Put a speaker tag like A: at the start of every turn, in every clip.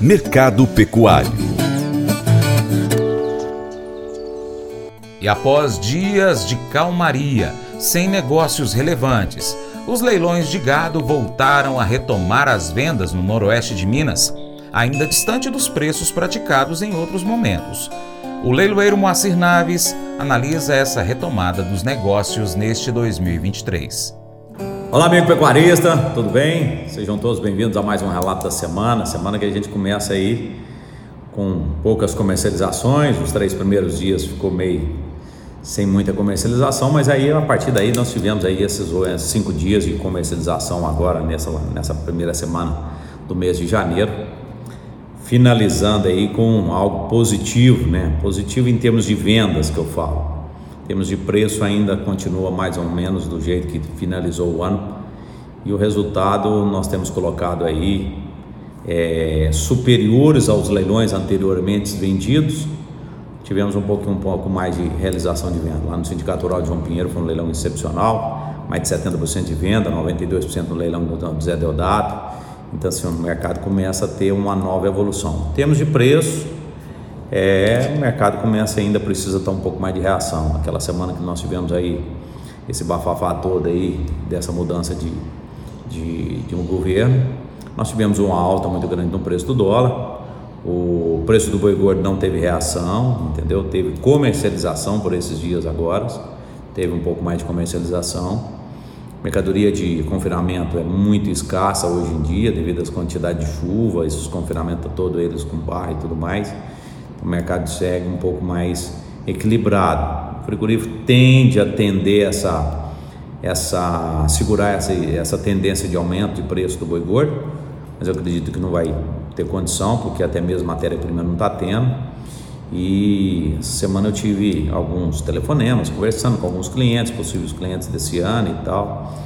A: Mercado Pecuário
B: E após dias de calmaria, sem negócios relevantes, os leilões de gado voltaram a retomar as vendas no noroeste de Minas, ainda distante dos preços praticados em outros momentos. O leiloeiro Moacir Naves analisa essa retomada dos negócios neste 2023.
C: Olá, amigo pecuarista, tudo bem? Sejam todos bem-vindos a mais um relato da semana. Semana que a gente começa aí com poucas comercializações. Os três primeiros dias ficou meio sem muita comercialização, mas aí a partir daí nós tivemos aí esses cinco dias de comercialização agora nessa, nessa primeira semana do mês de janeiro, finalizando aí com algo positivo, né? Positivo em termos de vendas que eu falo. Termos de preço ainda continua mais ou menos do jeito que finalizou o ano e o resultado nós temos colocado aí é, superiores aos leilões anteriormente vendidos Tivemos um pouco, um pouco mais de realização de venda. Lá no Sindicato Rural de João Pinheiro foi um leilão excepcional, mais de 70% de venda, 92% no leilão do Zé Deodato. Então, assim, o mercado começa a ter uma nova evolução. Em termos de preço, é, o mercado começa ainda, precisa estar um pouco mais de reação. Aquela semana que nós tivemos aí, esse bafafá todo aí, dessa mudança de, de, de um governo, nós tivemos uma alta muito grande no preço do dólar, o preço do boi gordo não teve reação, entendeu? Teve comercialização por esses dias agora, teve um pouco mais de comercialização. Mercadoria de confinamento é muito escassa hoje em dia devido às quantidades de chuva, esses confinamentos todos eles com barra e tudo mais. O mercado segue um pouco mais equilibrado. O frigorífico tende a tender essa essa segurar essa, essa tendência de aumento de preço do boi gordo, mas eu acredito que não vai ter condição, porque até mesmo matéria-prima não está tendo. E essa semana eu tive alguns telefonemas, conversando com alguns clientes, possíveis clientes desse ano e tal.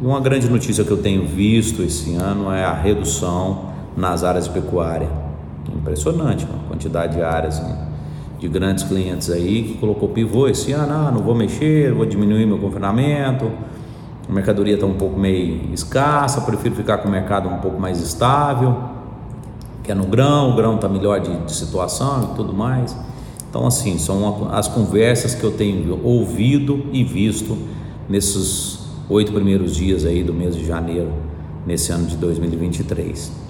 C: E uma grande notícia que eu tenho visto esse ano é a redução nas áreas de pecuária. Impressionante, a quantidade de áreas né, de grandes clientes aí que colocou pivô esse ano, ah, não vou mexer, vou diminuir meu confinamento, a mercadoria está um pouco meio escassa, prefiro ficar com o mercado um pouco mais estável que é no grão, o grão está melhor de, de, situação e tudo mais. Então, assim, são as conversas que eu tenho ouvido e visto nesses oito primeiros dias aí do mês de janeiro, nesse ano de 2023.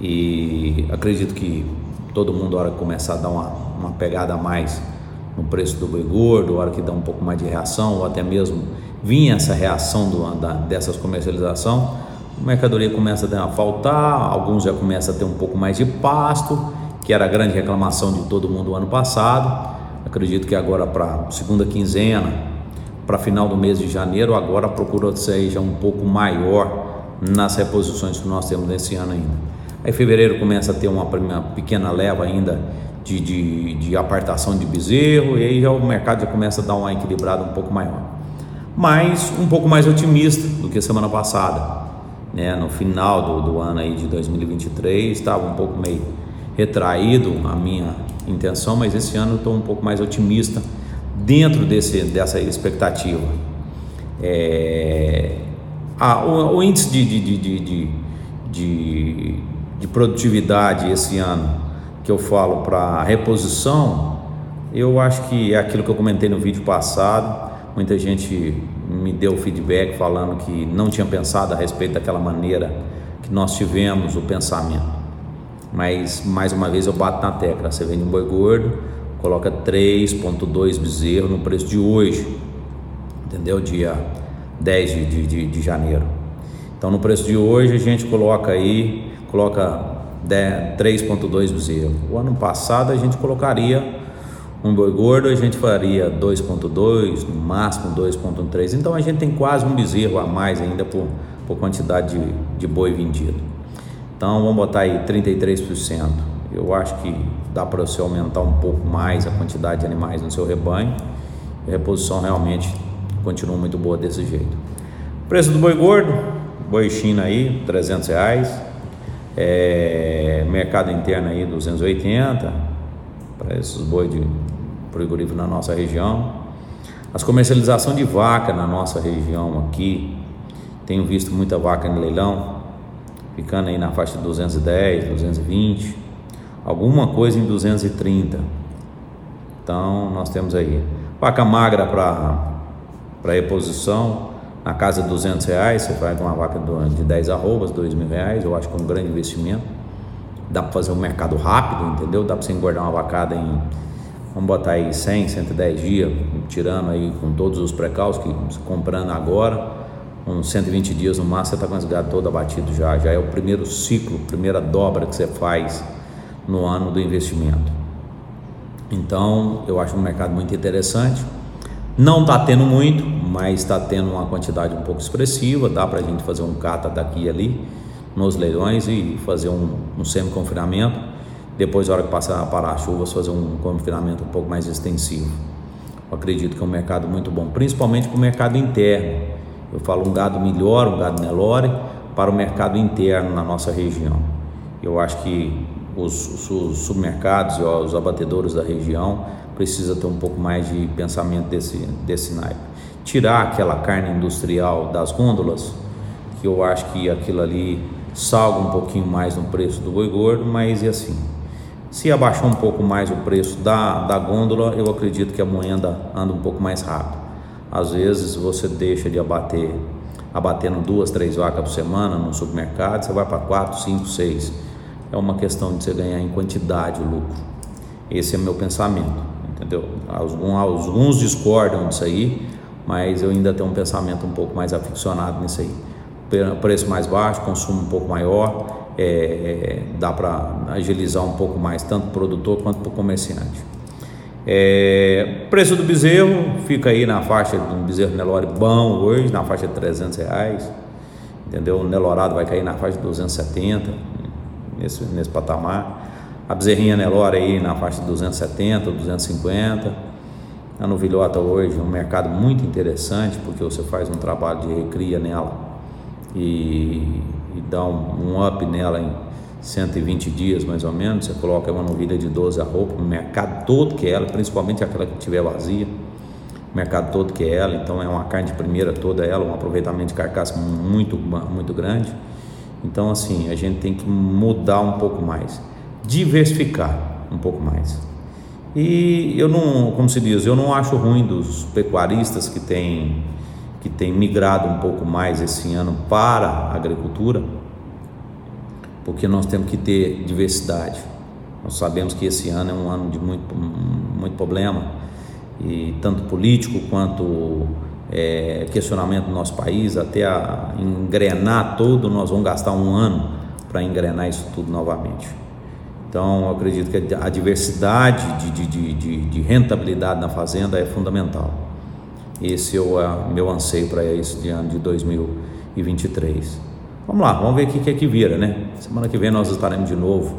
C: E acredito que todo mundo, a hora que começar a dar uma, uma pegada a mais no preço do boi gordo, a hora que dá um pouco mais de reação, ou até mesmo vinha essa reação do, da, dessas comercialização, a mercadoria começa a faltar, alguns já começam a ter um pouco mais de pasto, que era a grande reclamação de todo mundo ano passado. Acredito que agora para segunda quinzena, para final do mês de janeiro, agora a procura seja um pouco maior nas reposições que nós temos nesse ano ainda. Aí fevereiro começa a ter uma, uma pequena leva ainda de, de, de, apartação de bezerro, e aí já o mercado já começa a dar uma equilibrada um pouco maior. Mas um pouco mais otimista do que semana passada né, no final do, do ano aí de 2023, estava um pouco meio retraído a minha intenção, mas esse ano estou um pouco mais otimista dentro desse, dessa expectativa. É, a, o, o, índice de, de, de, de, de produtividade esse ano que eu falo para reposição, eu acho que é aquilo que eu comentei no vídeo passado. Muita gente me deu feedback falando que não tinha pensado a respeito daquela maneira que nós tivemos o pensamento. Mas mais uma vez eu bato na tecla, você vende um boi gordo, coloca 3.2 bezerro no preço de hoje, entendeu? Dia 10 de, de, de janeiro. Então no preço de hoje a gente coloca aí, coloca 3.2 bezerro. O ano passado a gente colocaria um boi gordo a gente faria 2.2, no máximo 2.3. Então a gente tem quase um bezerro a mais ainda por, por quantidade de, de boi vendido. Então vamos botar aí 33%. Eu acho que dá para você aumentar um pouco mais a quantidade de animais no seu rebanho. A reposição realmente continua muito boa desse jeito. Preço do boi gordo, boi China aí, 300 reais. É, mercado interno aí, 280 para esses boi de frigorífico na nossa região. As comercialização de vaca na nossa região aqui, tenho visto muita vaca em leilão. ficando aí na faixa de 210, 220, alguma coisa em 230. Então nós temos aí vaca magra para reposição na casa de 200 reais, você faz uma vaca de 10 arrobas, 2 mil reais, eu acho que é um grande investimento. Dá para fazer um mercado rápido, entendeu? Dá para você engordar uma vacada em, vamos botar aí 100, 110 dias, tirando aí com todos os precauços que comprando agora uns 120 dias no máximo, você está com esse gado todo abatido já. Já é o primeiro ciclo, primeira dobra que você faz no ano do investimento. Então, eu acho um mercado muito interessante. Não está tendo muito, mas está tendo uma quantidade um pouco expressiva. Dá para a gente fazer um cata daqui e ali nos leilões e fazer um, um semi-confinamento. Depois, na hora que passar a parar as chuvas, fazer um confinamento um pouco mais extensivo. Eu acredito que é um mercado muito bom, principalmente para o mercado interno eu falo um gado melhor, um gado Nelore, para o mercado interno na nossa região. Eu acho que os, os supermercados e os abatedores da região precisam ter um pouco mais de pensamento desse, desse naipe. Tirar aquela carne industrial das gôndolas, que eu acho que aquilo ali salga um pouquinho mais no preço do boi gordo, mas e assim, se abaixar um pouco mais o preço da, da gôndola, eu acredito que a moeda anda um pouco mais rápido. Às vezes você deixa de abater, abatendo duas, três vacas por semana no supermercado, você vai para quatro, cinco, seis. É uma questão de você ganhar em quantidade o lucro. Esse é meu pensamento, entendeu? Alguns, alguns discordam disso aí, mas eu ainda tenho um pensamento um pouco mais aficionado nisso aí. Preço mais baixo, consumo um pouco maior, é, é, dá para agilizar um pouco mais, tanto para o produtor quanto para o comerciante. É, preço do bezerro fica aí na faixa de um bezerro Nelore bom hoje, na faixa de 300 reais. Entendeu? O Nelorado vai cair na faixa de 270, nesse, nesse patamar. A bezerrinha Nelore aí na faixa de 270, 250. A novilhota hoje é um mercado muito interessante, porque você faz um trabalho de recria nela e, e dá um, um up nela em 120 dias mais ou menos, você coloca uma novilha de 12 a roupa, no mercado todo que é ela, principalmente aquela que estiver vazia, o mercado todo que é ela, então é uma carne de primeira toda ela, um aproveitamento de carcaça muito, muito grande. Então assim, a gente tem que mudar um pouco mais, diversificar um pouco mais. E eu não, como se diz, eu não acho ruim dos pecuaristas que têm que têm migrado um pouco mais esse ano para a agricultura, porque nós temos que ter diversidade. Nós sabemos que esse ano é um ano de muito, muito problema, e tanto político quanto é, questionamento do nosso país, até a engrenar todo, nós vamos gastar um ano para engrenar isso tudo novamente. Então, acredito que a diversidade de, de, de, de rentabilidade na fazenda é fundamental. Esse é o meu anseio para esse ano de 2023. Vamos lá, vamos ver o que é que vira, né? Semana que vem nós estaremos de novo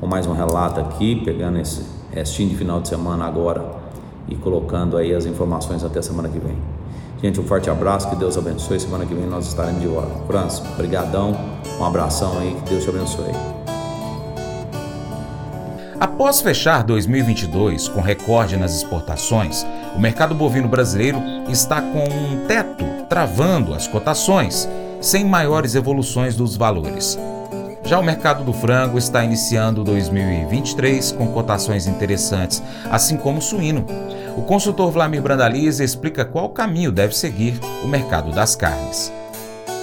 C: com mais um relato aqui, pegando esse restinho de final de semana agora e colocando aí as informações até semana que vem. Gente, um forte abraço, que Deus abençoe. Semana que vem nós estaremos de volta. Franz, brigadão, um abração aí, que Deus te abençoe.
B: Após fechar 2022 com recorde nas exportações, o mercado bovino brasileiro está com um teto travando as cotações sem maiores evoluções dos valores. Já o mercado do frango está iniciando 2023 com cotações interessantes, assim como o suíno. O consultor Vlamir Brandalize explica qual caminho deve seguir o mercado das carnes.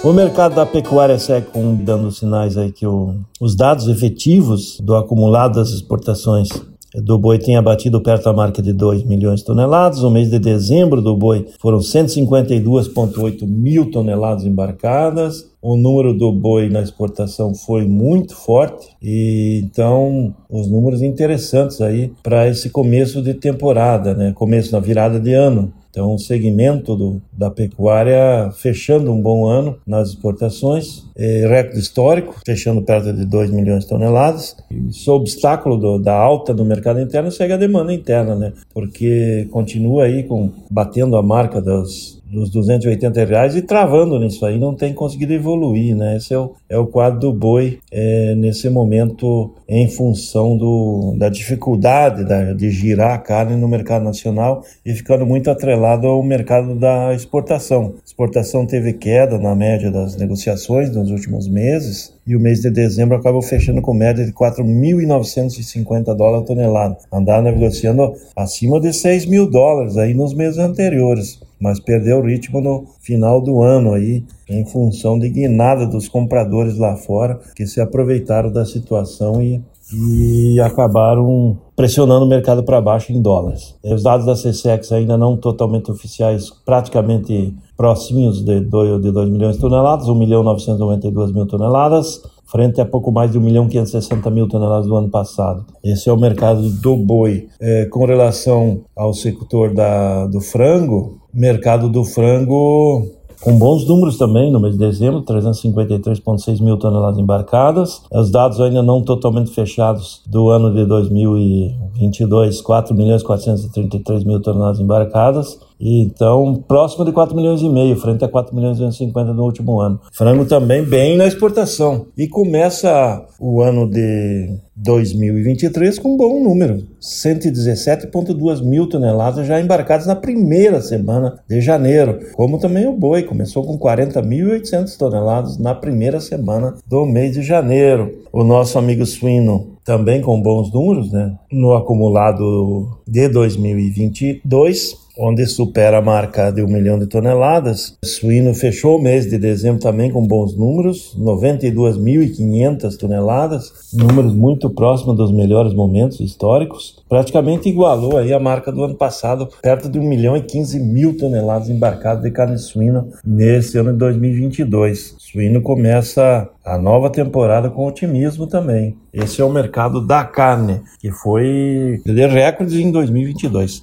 A: O mercado da pecuária segue dando sinais aí que o, os dados efetivos do acumulado das exportações do boi tinha batido perto da marca de 2 milhões de toneladas. No mês de dezembro do boi foram 152,8 mil toneladas embarcadas. O número do boi na exportação foi muito forte e então os números interessantes aí para esse começo de temporada, né? Começo na virada de ano. Então, o segmento do, da pecuária fechando um bom ano nas exportações, é, recorde histórico, fechando perto de 2 milhões de toneladas. Isso obstáculo do, da alta do mercado interno segue a demanda interna, né? Porque continua aí com batendo a marca dos dos 280 reais e travando nisso aí, não tem conseguido evoluir, né? Esse é o, é o quadro do boi é, nesse momento em função do, da dificuldade da, de girar a carne no mercado nacional e ficando muito atrelado ao mercado da exportação. A exportação teve queda na média das negociações nos últimos meses e o mês de dezembro acabou fechando com média de 4.950 dólares a tonelada. Andaram negociando acima de 6 mil dólares aí nos meses anteriores mas perdeu o ritmo no final do ano aí, em função de guinada dos compradores lá fora, que se aproveitaram da situação e, e acabaram pressionando o mercado para baixo em dólares. Os dados da CSEX ainda não totalmente oficiais, praticamente próximos de 2, de 2 milhões de toneladas, 1 milhão 992 mil toneladas, frente a pouco mais de 1 milhão 560 mil toneladas do ano passado. Esse é o mercado do boi. É, com relação ao setor da, do frango, mercado do frango com bons números também no mês de dezembro, 353,6 mil toneladas embarcadas. Os dados ainda não totalmente fechados do ano de 2022, 4 milhões 433 mil toneladas embarcadas. Então, próximo de 4 milhões e meio, frente a 4 milhões e 250 no último ano. Frango também bem na exportação. E começa o ano de 2023 com um bom número, 117,2 mil toneladas já embarcadas na primeira semana de janeiro, como também o boi, começou com 40.800 toneladas na primeira semana do mês de janeiro. O nosso amigo suíno também com bons números, né? No acumulado de 2022, onde supera a marca de um milhão de toneladas. Suíno fechou o mês de dezembro também com bons números, 92.500 toneladas, números muito próximos dos melhores momentos históricos. Praticamente igualou aí a marca do ano passado, perto de 1 milhão e 15 mil toneladas embarcadas de carne suína nesse ano de 2022. O suíno começa a nova temporada com otimismo também. Esse é o mercado da carne, que foi de recordes em 2022.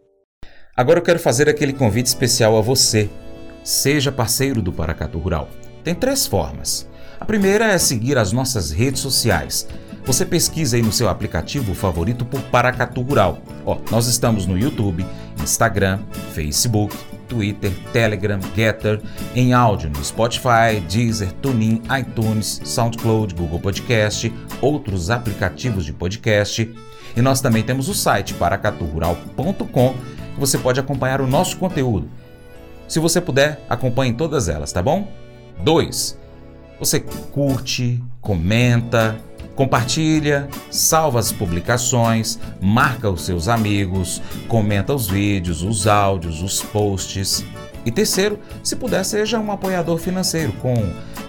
B: Agora eu quero fazer aquele convite especial a você. Seja parceiro do Paracatu Rural. Tem três formas. A primeira é seguir as nossas redes sociais. Você pesquisa aí no seu aplicativo favorito por Paracatu Rural. Ó, nós estamos no YouTube, Instagram, Facebook, Twitter, Telegram, Getter, em áudio no Spotify, Deezer, TuneIn, iTunes, SoundCloud, Google Podcast, outros aplicativos de podcast. E nós também temos o site paracaturural.com você pode acompanhar o nosso conteúdo. Se você puder, acompanhe todas elas, tá bom? 2. Você curte, comenta, Compartilha, salva as publicações, marca os seus amigos, comenta os vídeos, os áudios, os posts. E terceiro, se puder, seja um apoiador financeiro com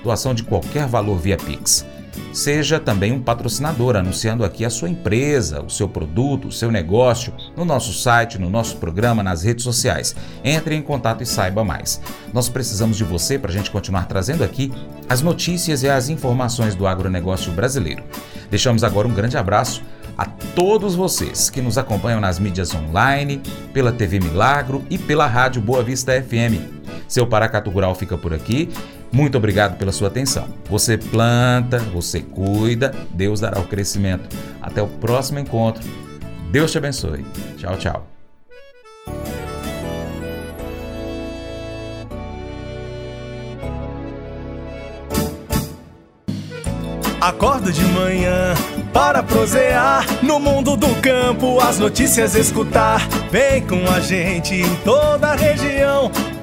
B: doação de qualquer valor via Pix. Seja também um patrocinador, anunciando aqui a sua empresa, o seu produto, o seu negócio, no nosso site, no nosso programa, nas redes sociais. Entre em contato e saiba mais. Nós precisamos de você para a gente continuar trazendo aqui as notícias e as informações do agronegócio brasileiro. Deixamos agora um grande abraço a todos vocês que nos acompanham nas mídias online, pela TV Milagro e pela Rádio Boa Vista FM. Seu Paracatu Rural fica por aqui. Muito obrigado pela sua atenção. Você planta, você cuida, Deus dará o crescimento. Até o próximo encontro. Deus te abençoe. Tchau, tchau.
D: Acordo de manhã para prosear no mundo do campo, as notícias escutar. Vem com a gente em toda a região